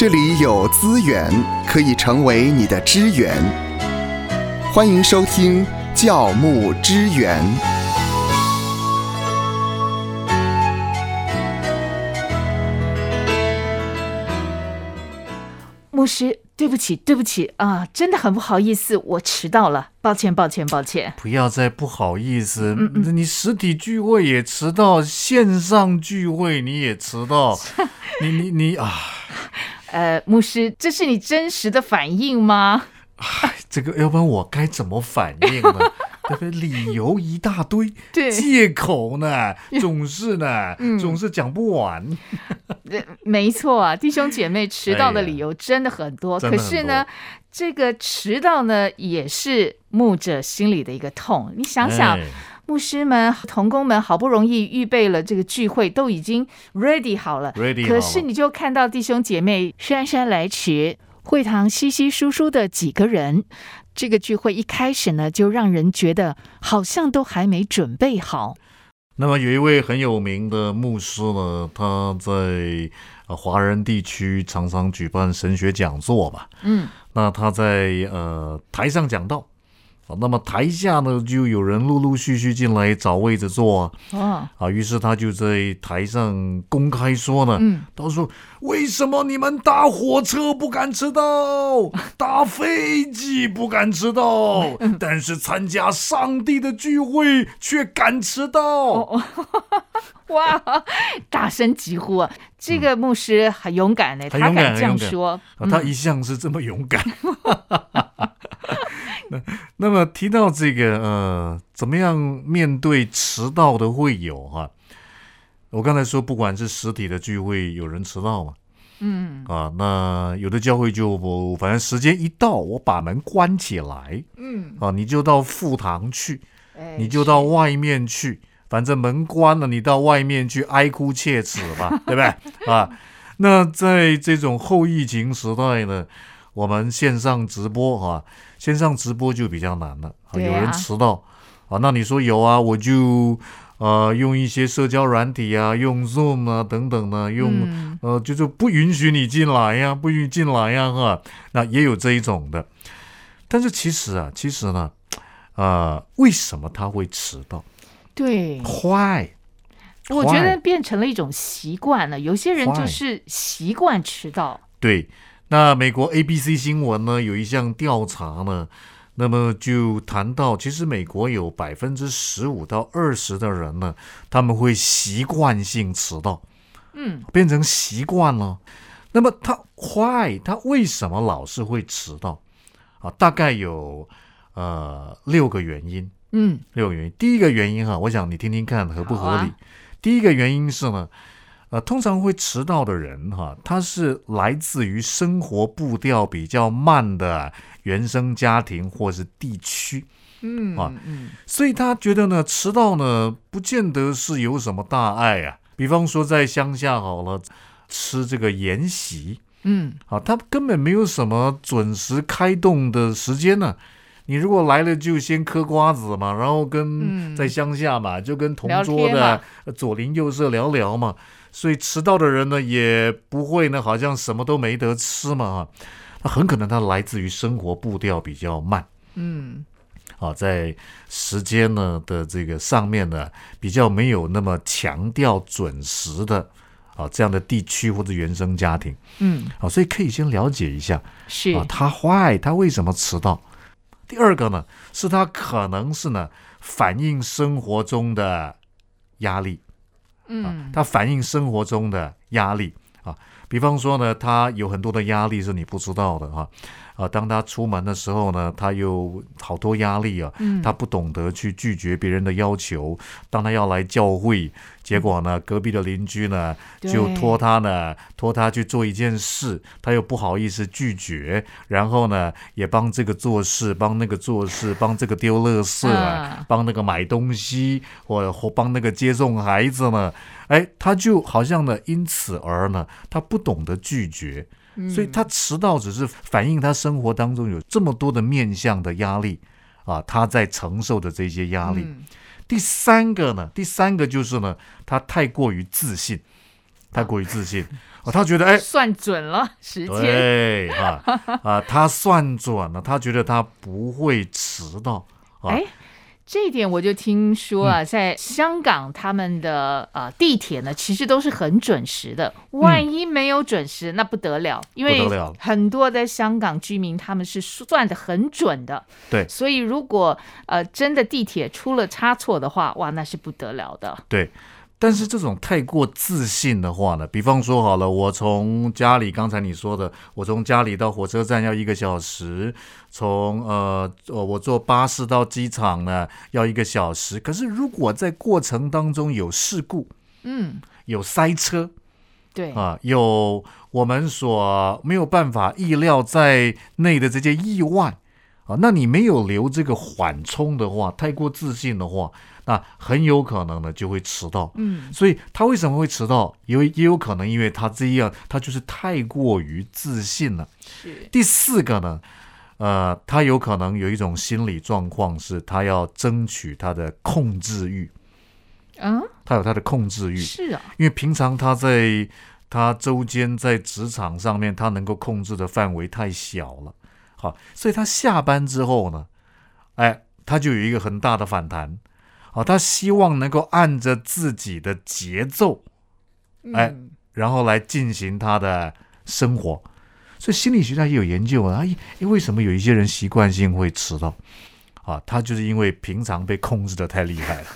这里有资源可以成为你的支援。欢迎收听教牧支援。牧师，对不起，对不起啊，真的很不好意思，我迟到了，抱歉，抱歉，抱歉。不要再不好意思，你实体聚会也迟到，线上聚会你也迟到，你你你啊！呃，牧师，这是你真实的反应吗？唉，这个要不然我该怎么反应呢？对不对？理由一大堆，对，借口呢，总是呢，总是讲不完。没错啊，弟兄姐妹迟到的理由真的很多，可是呢，这个迟到呢，也是牧者心里的一个痛。你想想。牧师们、童工们好不容易预备了这个聚会，都已经 ready 好了。ready 可是你就看到弟兄姐妹姗姗来迟，会堂稀稀疏疏的几个人，这个聚会一开始呢，就让人觉得好像都还没准备好。那么有一位很有名的牧师呢，他在华人地区常常举办神学讲座吧。嗯，那他在呃台上讲道。那么台下呢，就有人陆陆续续进来找位置坐。啊，啊，于是他就在台上公开说呢，嗯。他说：“为什么你们搭火车不敢迟到，搭飞机不敢迟到，但是参加上帝的聚会却敢迟到？” 哇，大声疾呼啊！这个牧师很勇敢呢，他敢这样说，他一向是这么勇敢。那那么提到这个呃，怎么样面对迟到的会友哈？我刚才说，不管是实体的聚会，有人迟到嘛，嗯啊，那有的教会就不，反正时间一到，我把门关起来，嗯啊，你就到副堂去，你就到外面去，反正门关了，你到外面去哀哭切齿吧，对不对 啊？那在这种后疫情时代呢？我们线上直播哈，线上直播就比较难了。有人迟到啊，那你说有啊，我就呃用一些社交软体啊，用 Zoom 啊等等呢，用呃就是不允许你进来呀，不允许进来呀哈。那也有这一种的，但是其实啊，其实呢，呃，为什么他会迟到？对，坏，我觉得变成了一种习惯了。有些人就是习惯迟到。对。那美国 ABC 新闻呢有一项调查呢，那么就谈到，其实美国有百分之十五到二十的人呢，他们会习惯性迟到，嗯，变成习惯了。那么他 why 他为什么老是会迟到？啊，大概有呃六个原因，嗯，六个原因。第一个原因哈，我想你听听看合不合理。第一个原因是呢。呃，通常会迟到的人哈，他是来自于生活步调比较慢的原生家庭或是地区，嗯啊，所以他觉得呢，迟到呢不见得是有什么大碍啊。比方说在乡下好了，吃这个筵席，嗯，啊，他根本没有什么准时开动的时间呢。你如果来了就先嗑瓜子嘛，然后跟在乡下嘛，就跟同桌的左邻右舍聊聊嘛。所以迟到的人呢，也不会呢，好像什么都没得吃嘛啊，那很可能他来自于生活步调比较慢，嗯，啊，在时间呢的这个上面呢，比较没有那么强调准时的啊这样的地区或者原生家庭，嗯，啊，所以可以先了解一下，是。啊，他坏，他为什么迟到？第二个呢，是他可能是呢反映生活中的压力。嗯，它反映生活中的压力啊，比方说呢，他有很多的压力是你不知道的哈。啊，当他出门的时候呢，他有好多压力啊，他不懂得去拒绝别人的要求。当他要来教会，结果呢，隔壁的邻居呢就托他呢，托他去做一件事，他又不好意思拒绝，然后呢，也帮这个做事，帮那个做事，帮这个丢垃圾，帮那个买东西，或或帮那个接送孩子呢，哎，他就好像呢，因此而呢，他不懂得拒绝。所以他迟到只是反映他生活当中有这么多的面向的压力啊，他在承受的这些压力。第三个呢，第三个就是呢，他太过于自信太过于自信。哦，他觉得哎，算准了时间，对啊啊，他算准了，他觉得他不会迟到，哎。这一点我就听说啊，在香港他们的呃地铁呢，其实都是很准时的。万一没有准时，那不得了，因为很多的香港居民他们是算的很准的。对，所以如果呃真的地铁出了差错的话，哇，那是不得了的。对。但是这种太过自信的话呢，比方说好了，我从家里刚才你说的，我从家里到火车站要一个小时，从呃我坐巴士到机场呢要一个小时。可是如果在过程当中有事故，嗯，有塞车，对啊，有我们所没有办法意料在内的这些意外啊，那你没有留这个缓冲的话，太过自信的话。那很有可能呢就会迟到，嗯，所以他为什么会迟到？因为也有可能因为他这样，他就是太过于自信了。是第四个呢，呃，他有可能有一种心理状况，是他要争取他的控制欲，啊，他有他的控制欲，是啊，因为平常他在他周间在职场上面，他能够控制的范围太小了，好，所以他下班之后呢，哎，他就有一个很大的反弹。好，他希望能够按着自己的节奏，哎，然后来进行他的生活。所以心理学家也有研究啊，哎，为什么有一些人习惯性会迟到？啊，他就是因为平常被控制的太厉害了，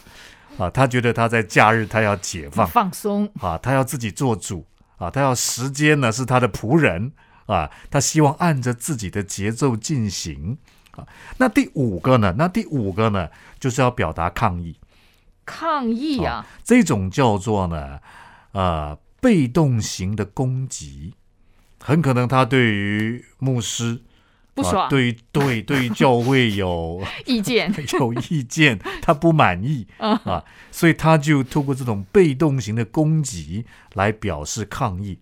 啊，他觉得他在假日他要解放放松，啊，他要自己做主，啊，他要时间呢是他的仆人，啊，他希望按着自己的节奏进行。啊，那第五个呢？那第五个呢，就是要表达抗议。抗议啊，这种叫做呢，呃，被动型的攻击，很可能他对于牧师不爽，对于对对于教会有 意见，有意见，他不满意啊，所以他就通过这种被动型的攻击来表示抗议。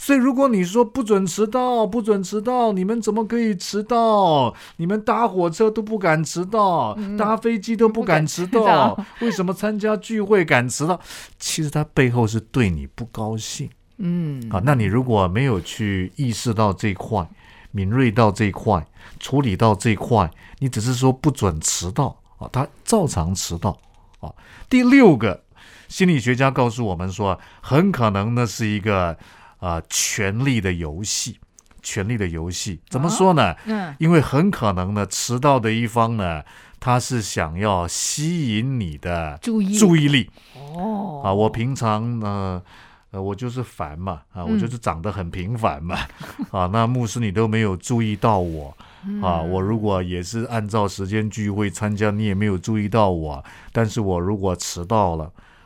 所以，如果你说不准迟到，不准迟到，你们怎么可以迟到？你们搭火车都不敢迟到，搭飞机都 不敢迟到，为什么参加聚会敢迟到？其实他背后是对你不高兴。嗯，啊，那你如果没有去意识到这一块，敏锐到这一块，处理到这一块，你只是说不准迟到啊，他照常迟到啊。第六个心理学家告诉我们说，很可能那是一个。啊，权力的游戏，权力的游戏，怎么说呢？嗯，因为很可能呢，迟到的一方呢，他是想要吸引你的注意注意力。哦，啊，我平常呢，呃，我就是烦嘛，啊，我就是长得很平凡嘛，啊，那牧师你都没有注意到我，啊，我如果也是按照时间聚会参加，你也没有注意到我，但是我如果迟到了，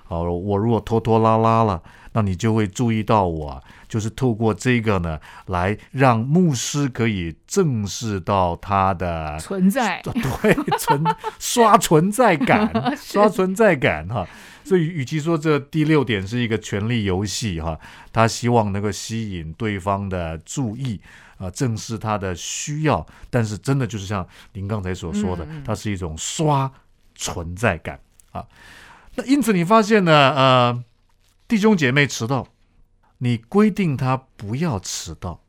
啊，我如果拖拖拉拉了。那你就会注意到我，就是透过这个呢，来让牧师可以正视到他的存在，对存刷存在感，刷存在感哈。所以，与其说这第六点是一个权力游戏哈，他希望能够吸引对方的注意啊，正视他的需要，但是真的就是像您刚才所说的，它是一种刷存在感啊。那因此，你发现呢，呃。弟兄姐妹迟到，你规定他不要迟到，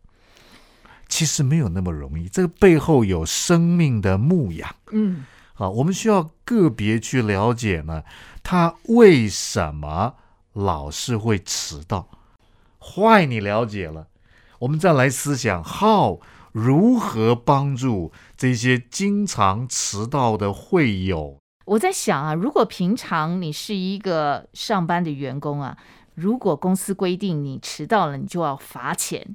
其实没有那么容易。这个背后有生命的牧养。嗯，好，我们需要个别去了解呢，他为什么老是会迟到？坏，你了解了，我们再来思想，how 如何帮助这些经常迟到的会友。我在想啊，如果平常你是一个上班的员工啊，如果公司规定你迟到了，你就要罚钱，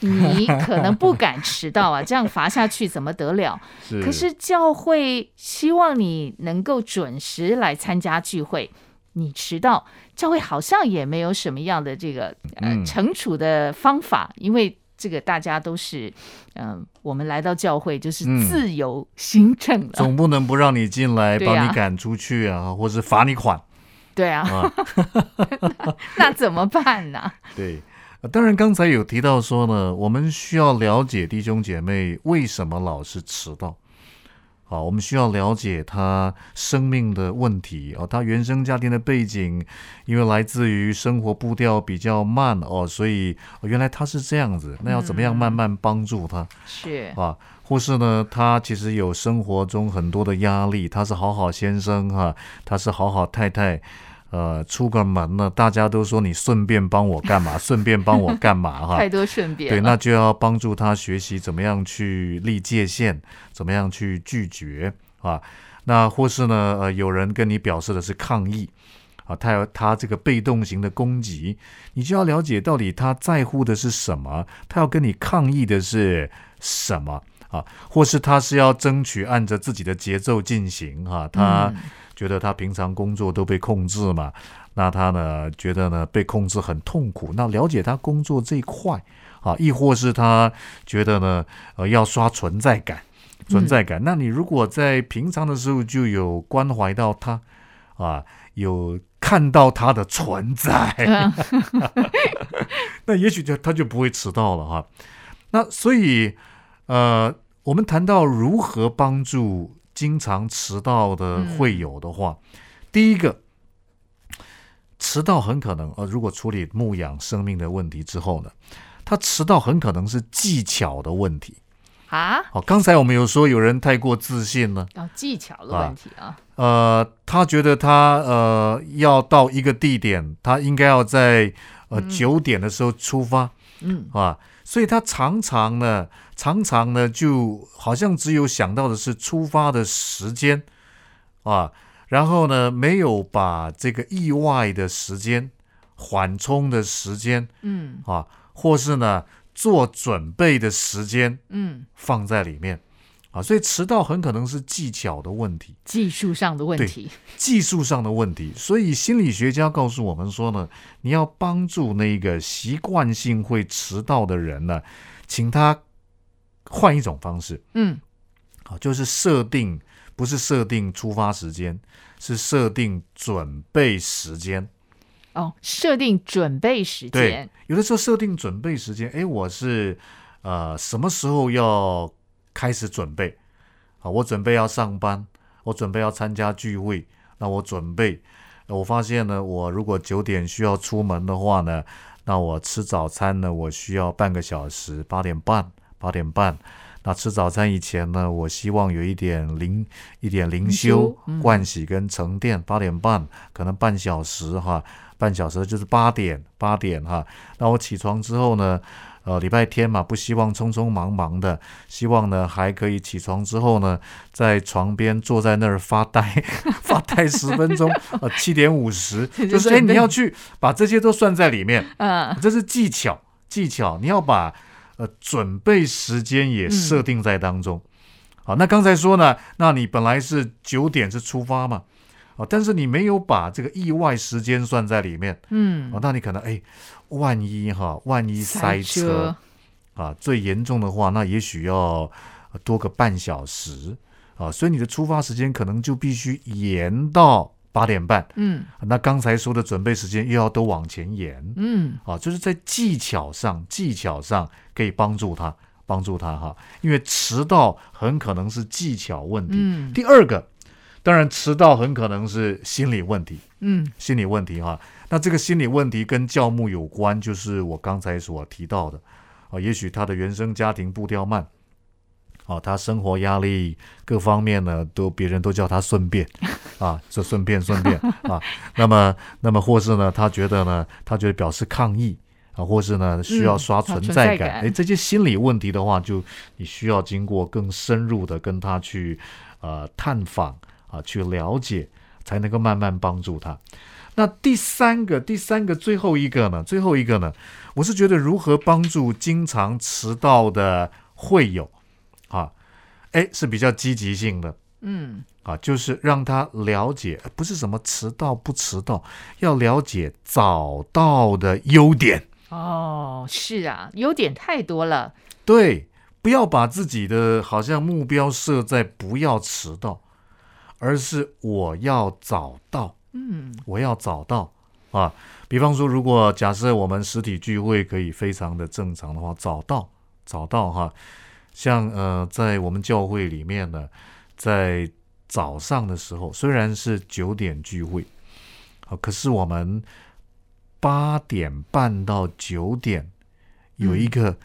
你可能不敢迟到啊，这样罚下去怎么得了？可是教会希望你能够准时来参加聚会，你迟到，教会好像也没有什么样的这个呃惩处的方法，因为。这个大家都是，嗯，我们来到教会就是自由行政的，总不能不让你进来，把你赶出去啊，或是罚你款。对啊，那怎么办呢？对，当然刚才有提到说呢，我们需要了解弟兄姐妹为什么老是迟到啊，我们需要了解他生命的问题哦，他原生家庭的背景，因为来自于生活步调比较慢哦，所以原来他是这样子，那要怎么样慢慢帮助他？是啊，或是呢，他其实有生活中很多的压力，他是好好先生哈，他是好好太太。呃，出个门呢，大家都说你顺便帮我干嘛？顺便帮我干嘛？哈，太多顺便。对，那就要帮助他学习怎么样去立界限，怎么样去拒绝啊？那或是呢，呃，有人跟你表示的是抗议啊，他要他这个被动型的攻击，你就要了解到底他在乎的是什么，他要跟你抗议的是什么啊？或是他是要争取按着自己的节奏进行哈？他。觉得他平常工作都被控制嘛，那他呢觉得呢被控制很痛苦。那了解他工作这一块啊，亦或是他觉得呢呃要刷存在感，存在感。那你如果在平常的时候就有关怀到他啊，有看到他的存在，那也许就他就不会迟到了哈。那所以呃，我们谈到如何帮助。经常迟到的会有的话，第一个迟到很可能呃，如果处理牧养生命的问题之后呢，他迟到很可能是技巧的问题啊。好，刚才我们有说有人太过自信呢，哦，技巧的问题啊。呃，他觉得他呃要到一个地点，他应该要在呃九点的时候出发，嗯啊。所以他常常呢，常常呢，就好像只有想到的是出发的时间啊，然后呢，没有把这个意外的时间、缓冲的时间，嗯啊，或是呢做准备的时间，嗯，放在里面。啊，所以迟到很可能是技巧的问题，技术上的问题，技术上的问题。所以心理学家告诉我们说呢，你要帮助那个习惯性会迟到的人呢，请他换一种方式，嗯，好，就是设定，不是设定出发时间，是设定准备时间。哦，设定准备时间。有的时候设定准备时间，哎，我是呃什么时候要？开始准备，啊，我准备要上班，我准备要参加聚会，那我准备，我发现呢，我如果九点需要出门的话呢，那我吃早餐呢，我需要半个小时，八点半，八点半，那吃早餐以前呢，我希望有一点灵，一点灵修、盥洗跟沉淀，八点半，可能半小时哈，半小时就是八点，八点哈，那我起床之后呢？呃，礼拜天嘛，不希望匆匆忙忙的，希望呢还可以起床之后呢，在床边坐在那儿发呆，发呆十分钟。呃，七点五十，就是哎，你要去把这些都算在里面。嗯，这是技巧，技巧，你要把呃准备时间也设定在当中。好，那刚才说呢，那你本来是九点是出发嘛？哦，但是你没有把这个意外时间算在里面，嗯，哦，那你可能哎，万一哈，万一塞车啊，最严重的话，那也许要多个半小时。啊，所以你的出发时间可能就必须延到八点半，嗯，那刚才说的准备时间又要都往前延，嗯，啊，就是在技巧上，技巧上可以帮助他，帮助他哈，因为迟到很可能是技巧问题，嗯，第二个。当然，迟到很可能是心理问题。嗯，心理问题哈。那这个心理问题跟教牧有关，就是我刚才所提到的啊。也许他的原生家庭步调慢，啊，他生活压力各方面呢，都别人都叫他顺便 啊，这顺便顺便啊。那么，那么或是呢，他觉得呢，他觉得表示抗议啊，或是呢需要刷存在感。哎，这些心理问题的话，就你需要经过更深入的跟他去呃探访。啊，去了解才能够慢慢帮助他。那第三个，第三个，最后一个呢？最后一个呢？我是觉得如何帮助经常迟到的会友啊？哎，是比较积极性的。嗯，啊，就是让他了解，不是什么迟到不迟到，要了解早到的优点。哦，是啊，优点太多了。对，不要把自己的好像目标设在不要迟到。而是我要找到，嗯，我要找到。啊。比方说，如果假设我们实体聚会可以非常的正常的话，找到找到哈，像呃，在我们教会里面呢，在早上的时候，虽然是九点聚会，啊，可是我们八点半到九点有一个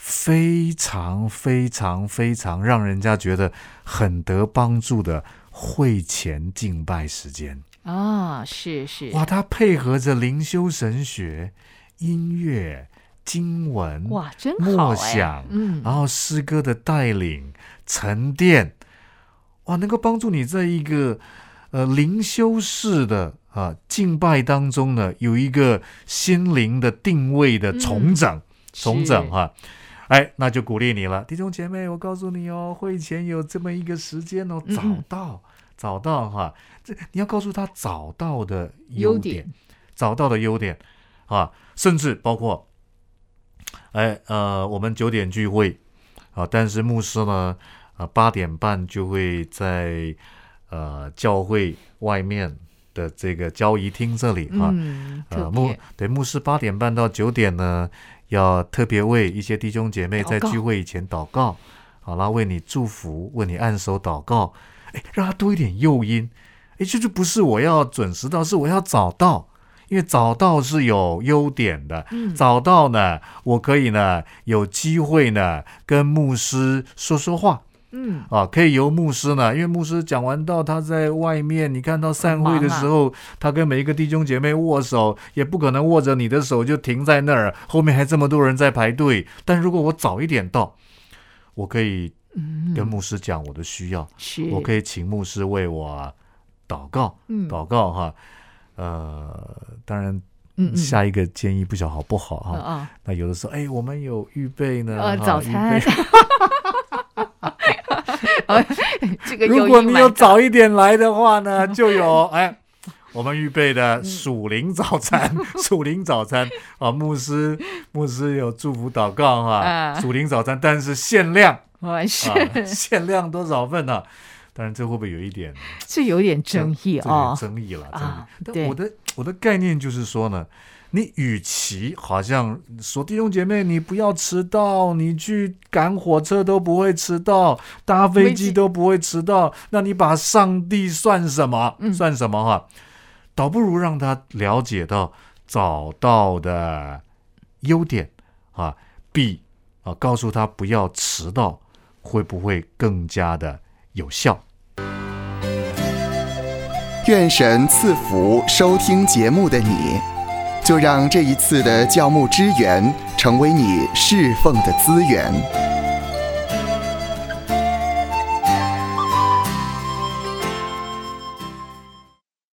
非常非常非常让人家觉得很得帮助的会前敬拜时间。啊，是是，哇，它配合着灵修神学、音乐、经文，哇，真好默想，嗯，然后诗歌的带领、沉淀。哇，能够帮助你在一个呃灵修式的啊敬拜当中呢，有一个心灵的定位的重整，重整哈，哎，那就鼓励你了，弟兄姐妹，我告诉你哦，会前有这么一个时间哦，找到找到哈，这你要告诉他找到的优点，找到的优点啊，甚至包括，哎呃，我们九点聚会啊，但是牧师呢。啊，八点半就会在呃教会外面的这个交易厅这里哈，呃牧对牧师八点半到九点呢，要特别为一些弟兄姐妹在聚会以前祷告，好啦，为你祝福，为你按手祷告，哎，让他多一点诱因，哎，这就不是我要准时到，是我要早到，因为早到是有优点的，早到呢，我可以呢有机会呢跟牧师说说话。嗯啊，可以由牧师呢，因为牧师讲完到，他在外面，你看到散会的时候，他跟每一个弟兄姐妹握手，也不可能握着你的手就停在那儿，后面还这么多人在排队。但如果我早一点到，我可以跟牧师讲我的需要，我可以请牧师为我祷告，祷告哈。呃，当然，下一个建议不晓好不好哈？那有的时候，哎，我们有预备呢，呃，早餐。这个如果你有早一点来的话呢，就有哎，我们预备的属灵早餐，属灵早餐啊，牧师牧师有祝福祷告哈，属灵早餐，但是限量，是限量多少份呢？当然这会不会有一点？这有点争议啊，争议了啊。但我的我的概念就是说呢。你与其好像说弟兄姐妹，你不要迟到，你去赶火车都不会迟到，搭飞机都不会迟到，那你把上帝算什么？算什么哈？倒不如让他了解到找到的优点啊，比啊告诉他不要迟到，会不会更加的有效？愿神赐福收听节目的你。就让这一次的教牧支援成为你侍奉的资源。